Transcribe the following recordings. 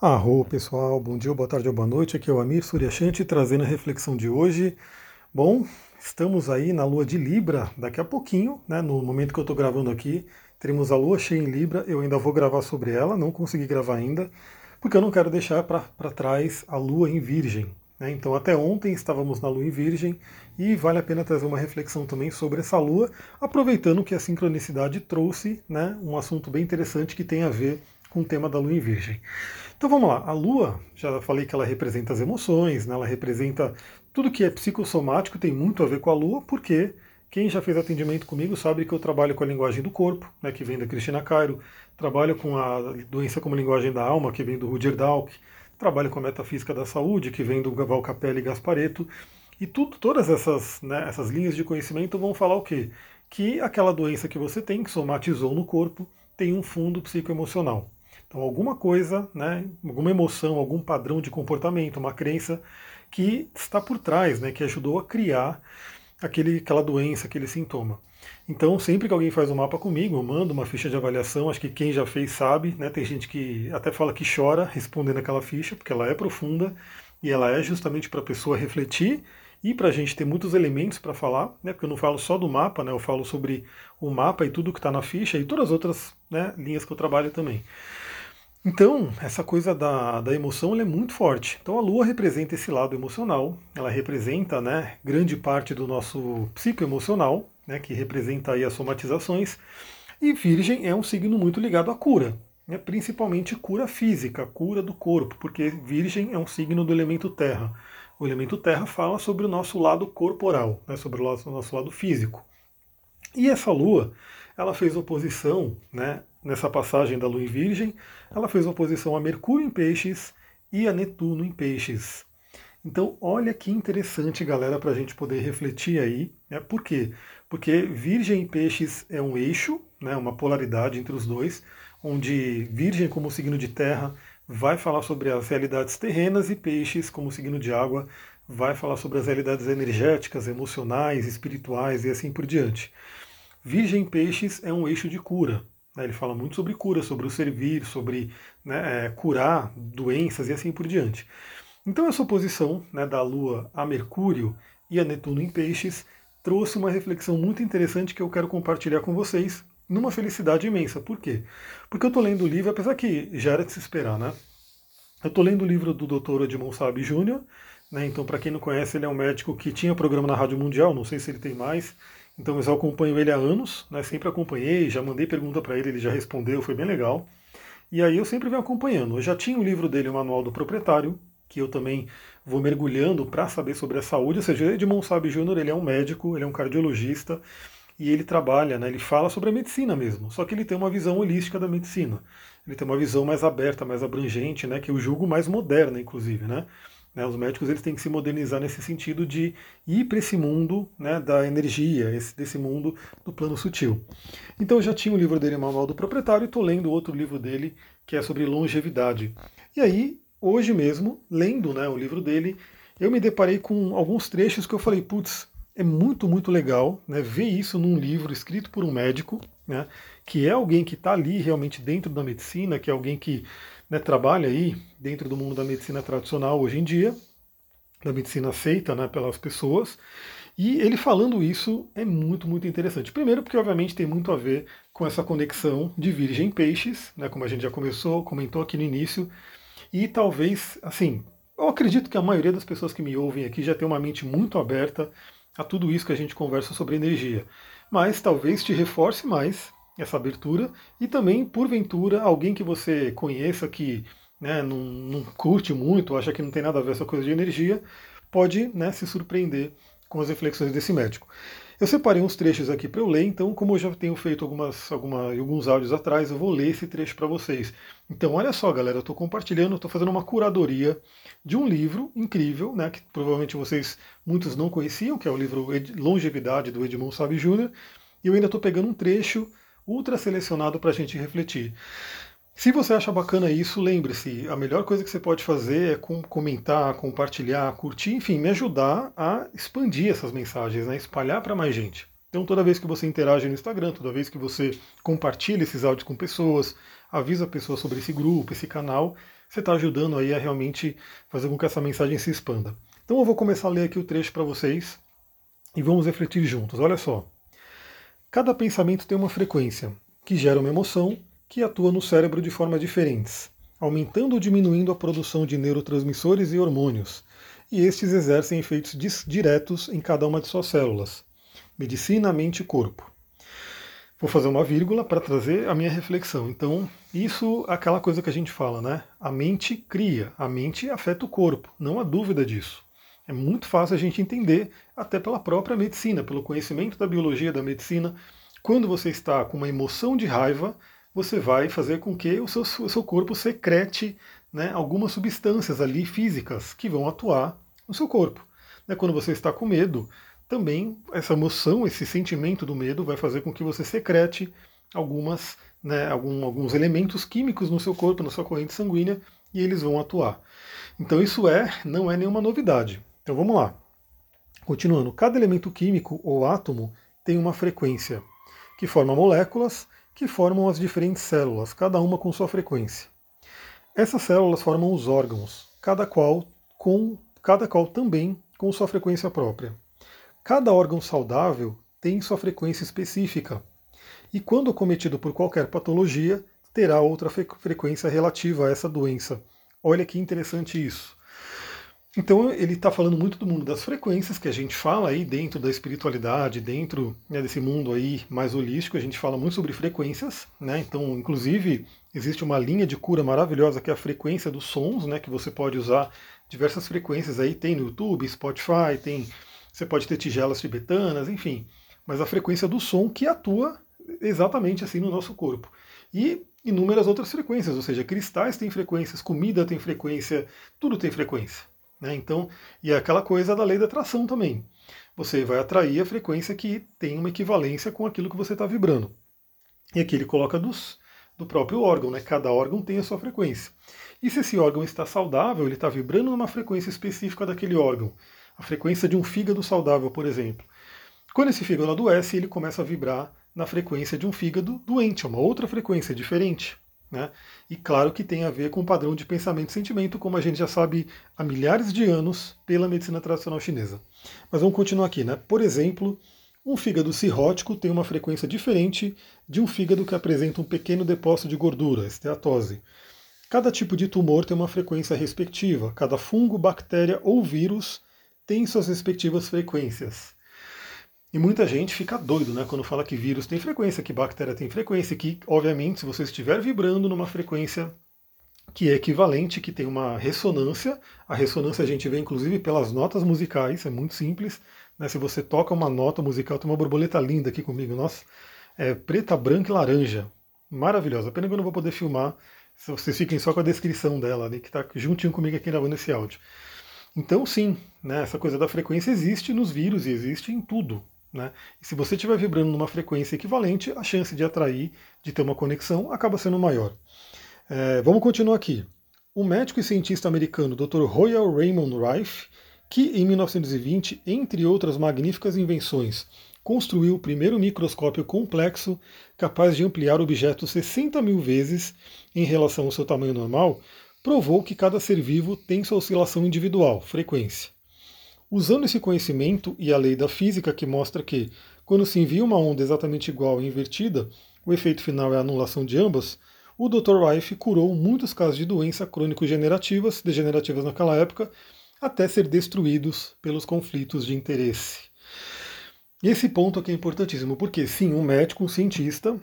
Arro pessoal, bom dia, boa tarde ou boa noite. Aqui é o Amir Suryashanti trazendo a reflexão de hoje. Bom, estamos aí na lua de Libra daqui a pouquinho, né? No momento que eu estou gravando aqui, teremos a lua cheia em Libra. Eu ainda vou gravar sobre ela, não consegui gravar ainda, porque eu não quero deixar para trás a lua em Virgem. Né? Então, até ontem estávamos na lua em Virgem e vale a pena trazer uma reflexão também sobre essa lua, aproveitando que a sincronicidade trouxe né, um assunto bem interessante que tem a ver com o tema da lua em Virgem. Então vamos lá, a Lua, já falei que ela representa as emoções, né? ela representa tudo que é psicossomático, tem muito a ver com a Lua, porque quem já fez atendimento comigo sabe que eu trabalho com a linguagem do corpo, né, que vem da Cristina Cairo, trabalho com a doença como linguagem da alma, que vem do Rudyard Dalk, trabalho com a metafísica da saúde, que vem do Val Capelli e Gaspareto, e tudo, todas essas, né, essas linhas de conhecimento vão falar o quê? Que aquela doença que você tem, que somatizou no corpo, tem um fundo psicoemocional. Então, alguma coisa, né, alguma emoção, algum padrão de comportamento, uma crença que está por trás, né, que ajudou a criar aquele, aquela doença, aquele sintoma. Então, sempre que alguém faz um mapa comigo, eu mando uma ficha de avaliação, acho que quem já fez sabe, né? Tem gente que até fala que chora respondendo aquela ficha, porque ela é profunda e ela é justamente para a pessoa refletir e para a gente ter muitos elementos para falar, né? Porque eu não falo só do mapa, né? Eu falo sobre o mapa e tudo que está na ficha e todas as outras né, linhas que eu trabalho também. Então, essa coisa da, da emoção é muito forte. Então, a Lua representa esse lado emocional, ela representa né, grande parte do nosso psicoemocional, né, que representa aí as somatizações, e Virgem é um signo muito ligado à cura, né, principalmente cura física, cura do corpo, porque Virgem é um signo do elemento terra. O elemento terra fala sobre o nosso lado corporal, né, sobre o nosso, nosso lado físico. E essa Lua, ela fez oposição né, nessa passagem da Lua em Virgem, ela fez oposição a Mercúrio em Peixes e a Netuno em Peixes. Então, olha que interessante, galera, para a gente poder refletir aí. Né? Por quê? Porque Virgem e Peixes é um eixo, né, uma polaridade entre os dois, onde Virgem, como signo de terra, vai falar sobre as realidades terrenas e Peixes, como signo de água, vai falar sobre as realidades energéticas, emocionais, espirituais e assim por diante. Virgem Peixes é um eixo de cura? Ele fala muito sobre cura, sobre o servir, sobre né, é, curar doenças e assim por diante. Então essa oposição né, da Lua a Mercúrio e a Netuno em Peixes trouxe uma reflexão muito interessante que eu quero compartilhar com vocês numa felicidade imensa. Por quê? Porque eu estou lendo o livro, apesar que já era de se esperar, né? Eu estou lendo o livro do Dr. Edmond Sabe Jr., né? então para quem não conhece, ele é um médico que tinha programa na Rádio Mundial, não sei se ele tem mais, então eu já acompanho ele há anos, né? sempre acompanhei, já mandei pergunta para ele, ele já respondeu, foi bem legal. E aí eu sempre venho acompanhando. Eu já tinha o livro dele, o Manual do Proprietário, que eu também vou mergulhando para saber sobre a saúde. Ou seja, Edmond Sabe Júnior, ele é um médico, ele é um cardiologista, e ele trabalha, né, ele fala sobre a medicina mesmo, só que ele tem uma visão holística da medicina. Ele tem uma visão mais aberta, mais abrangente, né, que eu julgo mais moderna, inclusive, né? Né, os médicos eles têm que se modernizar nesse sentido de ir para esse mundo né, da energia, esse, desse mundo do plano sutil. Então eu já tinha o livro dele, Manual do Proprietário, e estou lendo outro livro dele, que é sobre longevidade. E aí, hoje mesmo, lendo né, o livro dele, eu me deparei com alguns trechos que eu falei, putz, é muito, muito legal né, ver isso num livro escrito por um médico, né, que é alguém que está ali realmente dentro da medicina, que é alguém que né, trabalha aí dentro do mundo da medicina tradicional hoje em dia, da medicina aceita né, pelas pessoas. E ele falando isso é muito, muito interessante. Primeiro, porque obviamente tem muito a ver com essa conexão de Virgem Peixes, né, como a gente já começou, comentou aqui no início. E talvez, assim, eu acredito que a maioria das pessoas que me ouvem aqui já tem uma mente muito aberta a tudo isso que a gente conversa sobre energia. Mas talvez te reforce mais essa abertura e também, porventura, alguém que você conheça que né, não, não, curte muito, acha que não tem nada a ver essa coisa de energia, pode né, se surpreender com as reflexões desse médico. Eu separei uns trechos aqui para eu ler, então, como eu já tenho feito algumas, alguma, alguns áudios atrás, eu vou ler esse trecho para vocês. Então, olha só, galera, eu estou compartilhando, estou fazendo uma curadoria de um livro incrível, né, que provavelmente vocês, muitos não conheciam, que é o livro Longevidade, do Edmond Sabe Jr., e eu ainda estou pegando um trecho ultra selecionado para a gente refletir. Se você acha bacana isso, lembre-se, a melhor coisa que você pode fazer é comentar, compartilhar, curtir, enfim, me ajudar a expandir essas mensagens, né? espalhar para mais gente. Então, toda vez que você interage no Instagram, toda vez que você compartilha esses áudios com pessoas, avisa a pessoa sobre esse grupo, esse canal, você está ajudando aí a realmente fazer com que essa mensagem se expanda. Então eu vou começar a ler aqui o trecho para vocês e vamos refletir juntos. Olha só. Cada pensamento tem uma frequência que gera uma emoção que atua no cérebro de formas diferentes, aumentando ou diminuindo a produção de neurotransmissores e hormônios, e estes exercem efeitos diretos em cada uma de suas células. Medicina, mente e corpo. Vou fazer uma vírgula para trazer a minha reflexão. Então, isso é aquela coisa que a gente fala, né? A mente cria, a mente afeta o corpo, não há dúvida disso. É muito fácil a gente entender, até pela própria medicina, pelo conhecimento da biologia da medicina. Quando você está com uma emoção de raiva, você vai fazer com que o seu, o seu corpo secrete né, algumas substâncias ali físicas que vão atuar no seu corpo. Né, quando você está com medo, também essa emoção, esse sentimento do medo vai fazer com que você secrete algumas, né, algum, alguns elementos químicos no seu corpo, na sua corrente sanguínea, e eles vão atuar. Então isso é, não é nenhuma novidade. Então vamos lá. Continuando, cada elemento químico ou átomo tem uma frequência que forma moléculas que formam as diferentes células, cada uma com sua frequência. Essas células formam os órgãos, cada qual com cada qual também com sua frequência própria. Cada órgão saudável tem sua frequência específica, e quando cometido por qualquer patologia, terá outra frequência relativa a essa doença. Olha que interessante isso. Então ele está falando muito do mundo das frequências que a gente fala aí dentro da espiritualidade, dentro né, desse mundo aí mais holístico, a gente fala muito sobre frequências, né? Então, inclusive, existe uma linha de cura maravilhosa que é a frequência dos sons, né? Que você pode usar diversas frequências aí, tem no YouTube, Spotify, tem. Você pode ter tigelas tibetanas, enfim. Mas a frequência do som que atua exatamente assim no nosso corpo. E inúmeras outras frequências, ou seja, cristais têm frequências, comida tem frequência, tudo tem frequência. Né? Então, e é aquela coisa da lei da atração também. Você vai atrair a frequência que tem uma equivalência com aquilo que você está vibrando. E aqui ele coloca dos, do próprio órgão, né? cada órgão tem a sua frequência. E se esse órgão está saudável, ele está vibrando numa frequência específica daquele órgão. A frequência de um fígado saudável, por exemplo. Quando esse fígado adoece, ele começa a vibrar na frequência de um fígado doente, é uma outra frequência diferente. Né? E claro que tem a ver com o padrão de pensamento e sentimento, como a gente já sabe há milhares de anos pela medicina tradicional chinesa. Mas vamos continuar aqui. Né? Por exemplo, um fígado cirrótico tem uma frequência diferente de um fígado que apresenta um pequeno depósito de gordura, esteatose. Cada tipo de tumor tem uma frequência respectiva, cada fungo, bactéria ou vírus tem suas respectivas frequências. E muita gente fica doido né, quando fala que vírus tem frequência, que bactéria tem frequência, que, obviamente, se você estiver vibrando numa frequência que é equivalente, que tem uma ressonância, a ressonância a gente vê inclusive pelas notas musicais, é muito simples. Né, se você toca uma nota musical, tem uma borboleta linda aqui comigo, nossa, é preta, branca e laranja. Maravilhosa. Pena que eu não vou poder filmar, vocês fiquem só com a descrição dela, né, que está juntinho comigo aqui gravando esse áudio. Então, sim, né, essa coisa da frequência existe nos vírus e existe em tudo. Né? E se você estiver vibrando numa frequência equivalente, a chance de atrair, de ter uma conexão, acaba sendo maior. É, vamos continuar aqui. O médico e cientista americano Dr. Royal Raymond Rife, que em 1920, entre outras magníficas invenções, construiu o primeiro microscópio complexo capaz de ampliar objetos 60 mil vezes em relação ao seu tamanho normal, provou que cada ser vivo tem sua oscilação individual, frequência. Usando esse conhecimento e a lei da física que mostra que, quando se envia uma onda exatamente igual e invertida, o efeito final é a anulação de ambas, o Dr. Rife curou muitos casos de doenças crônico-degenerativas, degenerativas naquela época, até ser destruídos pelos conflitos de interesse. Esse ponto aqui é importantíssimo, porque sim, um médico, um cientista,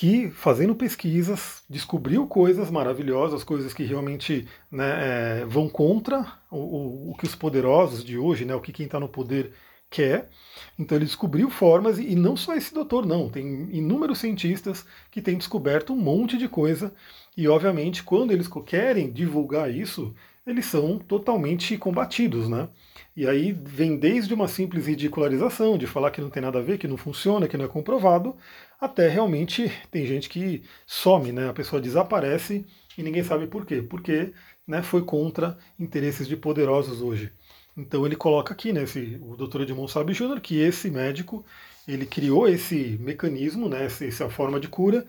que, fazendo pesquisas, descobriu coisas maravilhosas, coisas que realmente né, é, vão contra o, o, que os poderosos de hoje, né, o que quem está no poder quer. Então ele descobriu formas, e não só esse doutor, não, tem inúmeros cientistas que têm descoberto um monte de coisa, e obviamente quando eles querem divulgar isso, eles são totalmente combatidos, né? E aí vem desde uma simples ridicularização, de falar que não tem nada a ver, que não funciona, que não é comprovado, até realmente tem gente que some, né? A pessoa desaparece e ninguém sabe por quê. Porque né, foi contra interesses de poderosos hoje. Então ele coloca aqui, né, esse, o Dr. Edmond Sabe Jr., que esse médico ele criou esse mecanismo, né, essa forma de cura,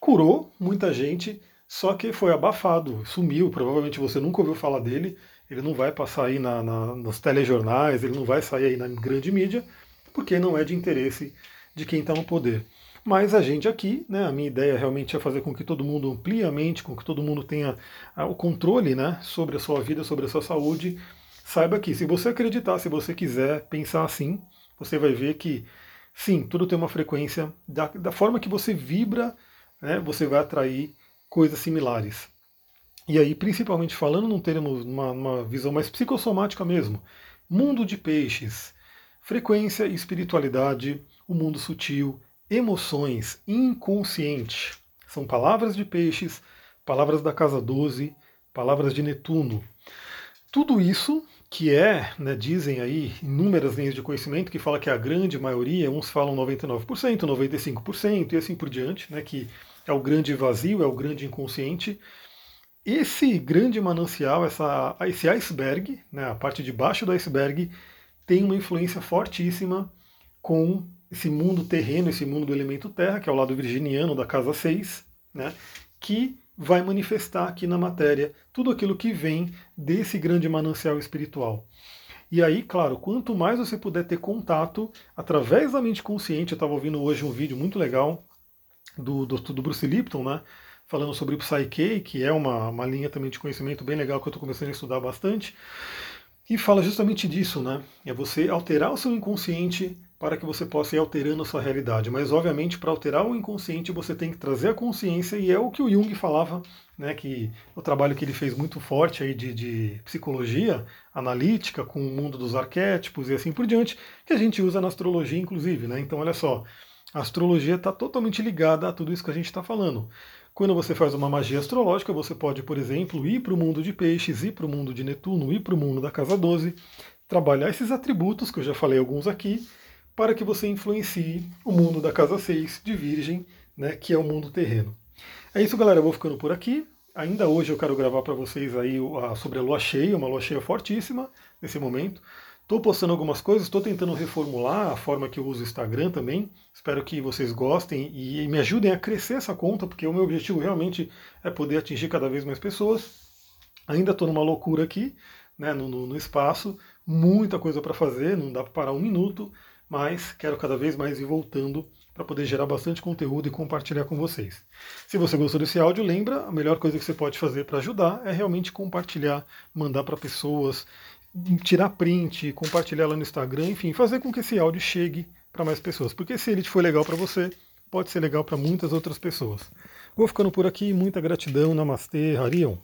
curou muita gente, só que foi abafado, sumiu. Provavelmente você nunca ouviu falar dele. Ele não vai passar aí na, na, nos telejornais, ele não vai sair aí na grande mídia, porque não é de interesse de quem está no poder. Mas a gente aqui, né, a minha ideia realmente é fazer com que todo mundo amplie a mente, com que todo mundo tenha o controle né, sobre a sua vida, sobre a sua saúde. Saiba que se você acreditar, se você quiser pensar assim, você vai ver que sim, tudo tem uma frequência. Da, da forma que você vibra, né, você vai atrair coisas similares. E aí, principalmente falando num termo, uma, visão mais psicossomática mesmo, mundo de peixes, frequência e espiritualidade, o mundo sutil, emoções, inconsciente. São palavras de peixes, palavras da casa 12, palavras de Netuno. Tudo isso que é, né, dizem aí inúmeras linhas de conhecimento que fala que a grande maioria, uns falam 99%, 95% e assim por diante, né, que é o grande vazio, é o grande inconsciente. Esse grande manancial, essa, esse iceberg, né, a parte de baixo do iceberg, tem uma influência fortíssima com esse mundo terreno, esse mundo do elemento terra, que é o lado virginiano da casa 6, né, que vai manifestar aqui na matéria tudo aquilo que vem desse grande manancial espiritual. E aí, claro, quanto mais você puder ter contato através da mente consciente, eu estava ouvindo hoje um vídeo muito legal do, do, do Bruce Lipton, né? Falando sobre o Psyche, que é uma, uma linha também de conhecimento bem legal que eu estou começando a estudar bastante. E fala justamente disso, né? É você alterar o seu inconsciente para que você possa ir alterando a sua realidade. Mas, obviamente, para alterar o inconsciente, você tem que trazer a consciência, e é o que o Jung falava, né, que o trabalho que ele fez muito forte aí de, de psicologia analítica, com o mundo dos arquétipos e assim por diante, que a gente usa na astrologia, inclusive. Né? Então, olha só, a astrologia está totalmente ligada a tudo isso que a gente está falando. Quando você faz uma magia astrológica, você pode, por exemplo, ir para o mundo de peixes, ir para o mundo de Netuno, ir para o mundo da casa 12, trabalhar esses atributos, que eu já falei alguns aqui, para que você influencie o mundo da casa 6 de Virgem, né, que é o mundo terreno. É isso, galera. Eu vou ficando por aqui. Ainda hoje eu quero gravar para vocês aí sobre a lua cheia, uma lua cheia fortíssima nesse momento. Estou postando algumas coisas, estou tentando reformular a forma que eu uso o Instagram também. Espero que vocês gostem e me ajudem a crescer essa conta, porque o meu objetivo realmente é poder atingir cada vez mais pessoas. Ainda estou numa loucura aqui, né, no, no, no espaço, muita coisa para fazer, não dá para parar um minuto mas quero cada vez mais ir voltando para poder gerar bastante conteúdo e compartilhar com vocês. Se você gostou desse áudio, lembra, a melhor coisa que você pode fazer para ajudar é realmente compartilhar, mandar para pessoas, tirar print, compartilhar lá no Instagram, enfim, fazer com que esse áudio chegue para mais pessoas, porque se ele foi legal para você, pode ser legal para muitas outras pessoas. Vou ficando por aqui, muita gratidão, namastê, Harion.